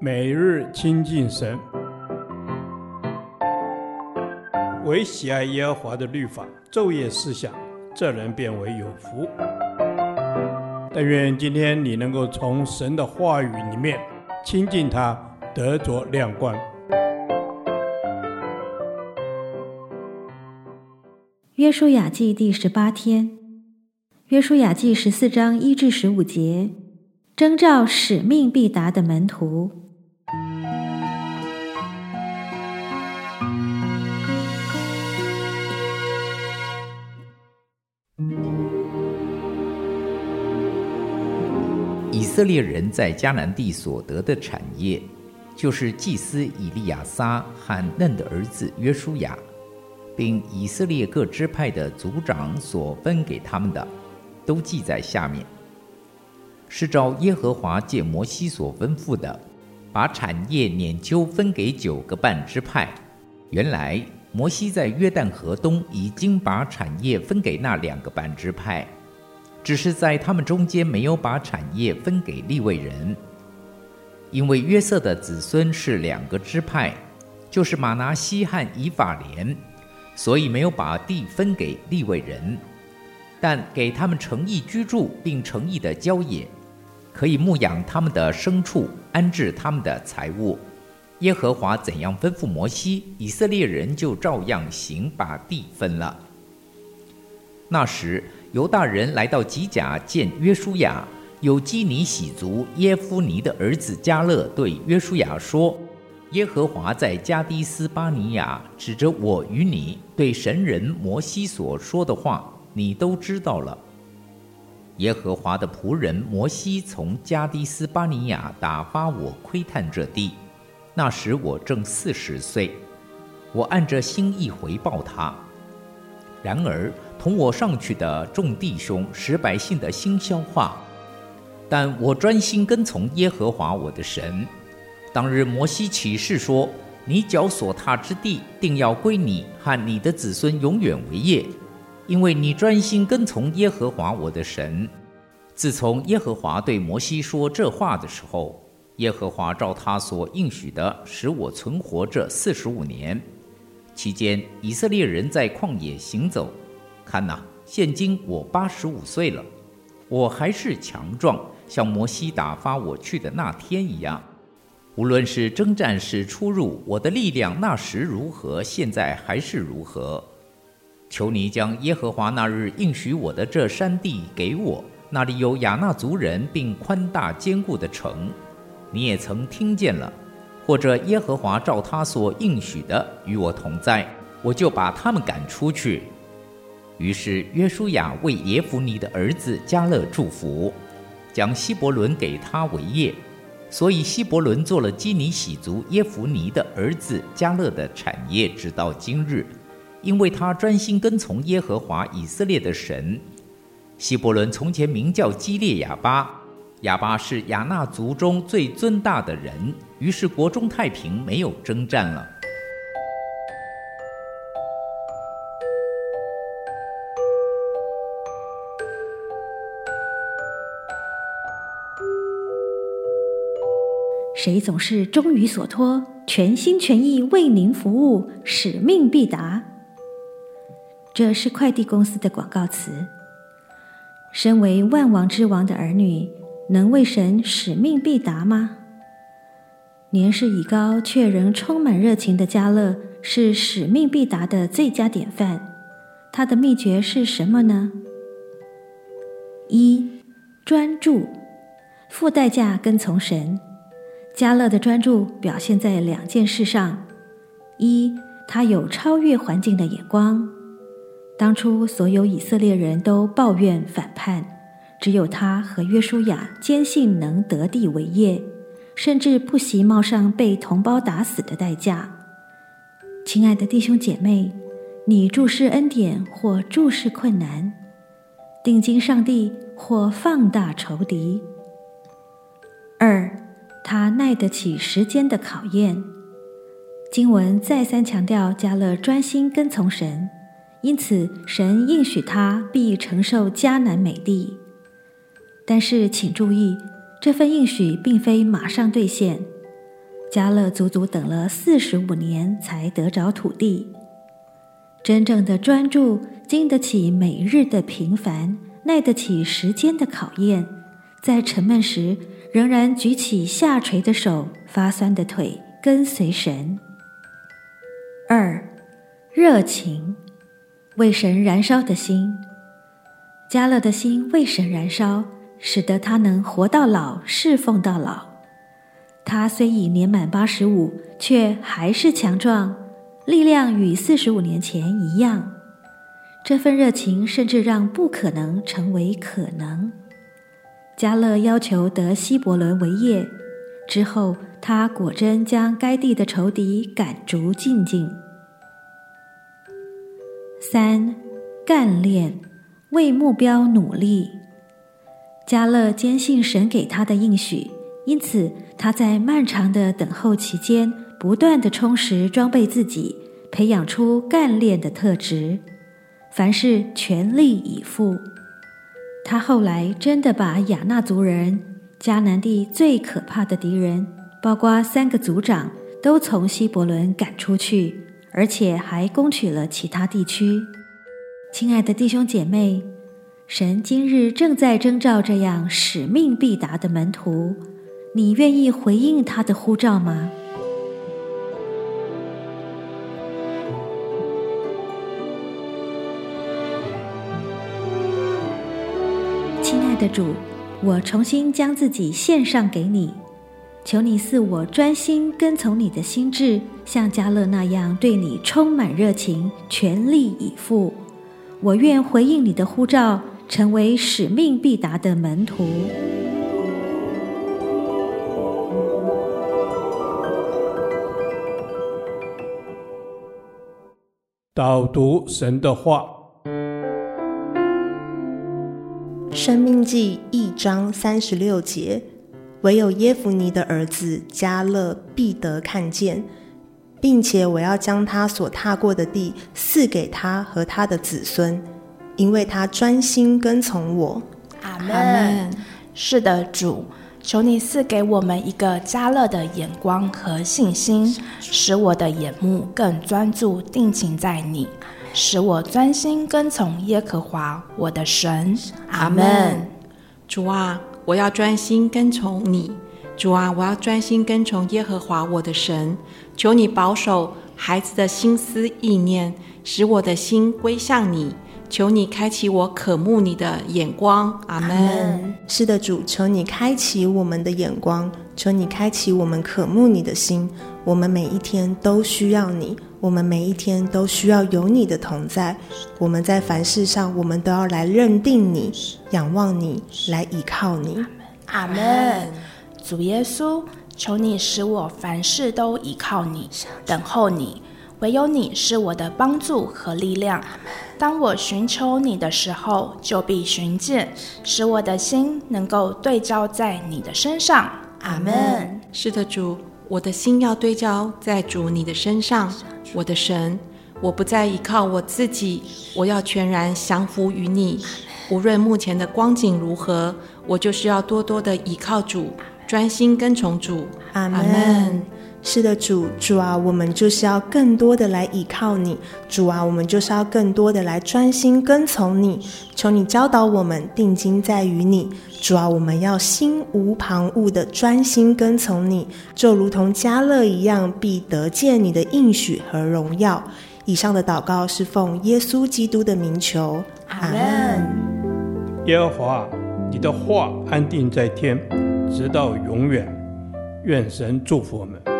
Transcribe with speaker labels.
Speaker 1: 每日亲近神，唯喜爱耶和华的律法，昼夜思想，这人便为有福。但愿今天你能够从神的话语里面亲近他，得着亮光。
Speaker 2: 约书亚记第十八天，约书亚记十四章一至十五节，征召使命必达的门徒。
Speaker 3: 以色列人在迦南地所得的产业，就是祭司以利亚撒和嫩的儿子约书亚，并以色列各支派的族长所分给他们的，都记在下面。是照耶和华借摩西所吩咐的，把产业拈阄分给九个半支派。原来摩西在约旦河东已经把产业分给那两个半支派。只是在他们中间没有把产业分给利未人，因为约瑟的子孙是两个支派，就是玛拿西和以法莲，所以没有把地分给利未人，但给他们诚意居住，并诚意的郊野，可以牧养他们的牲畜，安置他们的财物。耶和华怎样吩咐摩西，以色列人就照样行，把地分了。那时，犹大人来到吉甲见约书亚，有基尼洗族耶夫尼的儿子加勒对约书亚说：“耶和华在加低斯巴尼亚指着我与你对神人摩西所说的话，你都知道了。耶和华的仆人摩西从加低斯巴尼亚打发我窥探这地，那时我正四十岁，我按着心意回报他。然而。”同我上去的众弟兄使百姓的心消化，但我专心跟从耶和华我的神。当日摩西起誓说：“你脚所踏之地，定要归你和你的子孙永远为业，因为你专心跟从耶和华我的神。”自从耶和华对摩西说这话的时候，耶和华照他所应许的，使我存活这四十五年。期间，以色列人在旷野行走。看哪，现今我八十五岁了，我还是强壮，像摩西打发我去的那天一样。无论是征战时出入，我的力量那时如何，现在还是如何。求你将耶和华那日应许我的这山地给我，那里有亚衲族人，并宽大坚固的城。你也曾听见了，或者耶和华照他所应许的与我同在，我就把他们赶出去。于是约书亚为耶孚尼的儿子加勒祝福，将希伯伦给他为业，所以希伯伦做了基尼洗族耶孚尼的儿子加勒的产业，直到今日，因为他专心跟从耶和华以色列的神。希伯伦从前名叫基列雅巴，哑巴是雅那族中最尊大的人，于是国中太平，没有征战了。
Speaker 2: 谁总是忠于所托，全心全意为您服务，使命必达。这是快递公司的广告词。身为万王之王的儿女，能为神使命必达吗？年事已高却仍充满热情的迦勒，是使命必达的最佳典范。他的秘诀是什么呢？一、专注，付代价跟从神。迦勒的专注表现在两件事上：一，他有超越环境的眼光。当初所有以色列人都抱怨反叛，只有他和约书亚坚信能得地为业，甚至不惜冒上被同胞打死的代价。亲爱的弟兄姐妹，你注视恩典或注视困难，定睛上帝或放大仇敌。二。他耐得起时间的考验。经文再三强调加勒专心跟从神，因此神应许他必承受迦南美地。但是请注意，这份应许并非马上兑现，加勒足足等了四十五年才得着土地。真正的专注，经得起每日的平凡，耐得起时间的考验，在沉闷时仍然举起下垂的手、发酸的腿，跟随神。二，热情，为神燃烧的心。加勒的心为神燃烧，使得他能活到老，侍奉到老。他虽已年满八十五，却还是强壮，力量与四十五年前一样。这份热情甚至让不可能成为可能。加勒要求得希伯伦为业，之后他果真将该地的仇敌赶逐净尽。三，干练。为目标努力，加勒坚信神给他的应许，因此他在漫长的等候期间，不断地充实装备自己，培养出干练的特质，凡事全力以赴。他后来真的把亚衲族人、迦南地最可怕的敌人，包括三个族长，都从希伯伦赶出去，而且还攻取了其他地区。亲爱的弟兄姐妹，神今日正在征召这样使命必达的门徒，你愿意回应他的呼召吗？亲爱的主，我重新将自己献上给你，求你赐我专心跟从你的心志，像迦勒那样对你充满热情，全力以赴。我愿回应你的呼召，成为使命必达的门徒。
Speaker 1: 导读神的话，《
Speaker 4: 生命记》一章三十六节：唯有耶夫尼的儿子加勒必得看见。并且我要将他所踏过的地赐给他和他的子孙，因为他专心跟从我。
Speaker 5: 阿门。是的，主，求你赐给我们一个加乐的眼光和信心，使我的眼目更专注定睛在你，使我专心跟从耶和华我的神。阿门。
Speaker 6: 主啊，我要专心跟从你。主啊，我要专心跟从耶和华我的神，求你保守孩子的心思意念，使我的心归向你。求你开启我渴慕你的眼光，阿门。
Speaker 4: 是的，主，求你开启我们的眼光，求你开启我们渴慕你的心。我们每一天都需要你，我们每一天都需要有你的同在。我们在凡事上，我们都要来认定你，仰望你，来依靠你，
Speaker 5: 阿门。主耶稣，求你使我凡事都依靠你，等候你。唯有你是我的帮助和力量。当我寻求你的时候，就必寻见，使我的心能够对焦在你的身上。阿门。
Speaker 6: 是的，主，我的心要对焦在主你的身上。我的神，我不再依靠我自己，我要全然降服于你。无论目前的光景如何，我就是要多多的依靠主。专心跟从主，
Speaker 4: 阿门。是的，主，主啊，我们就是要更多的来依靠你，主啊，我们就是要更多的来专心跟从你。求你教导我们定睛在于你，主啊，我们要心无旁骛的专心跟从你，就如同加勒一样，必得见你的应许和荣耀。以上的祷告是奉耶稣基督的名求，阿门。
Speaker 1: 耶和华，你的话安定在天。直到永远，愿神祝福我们。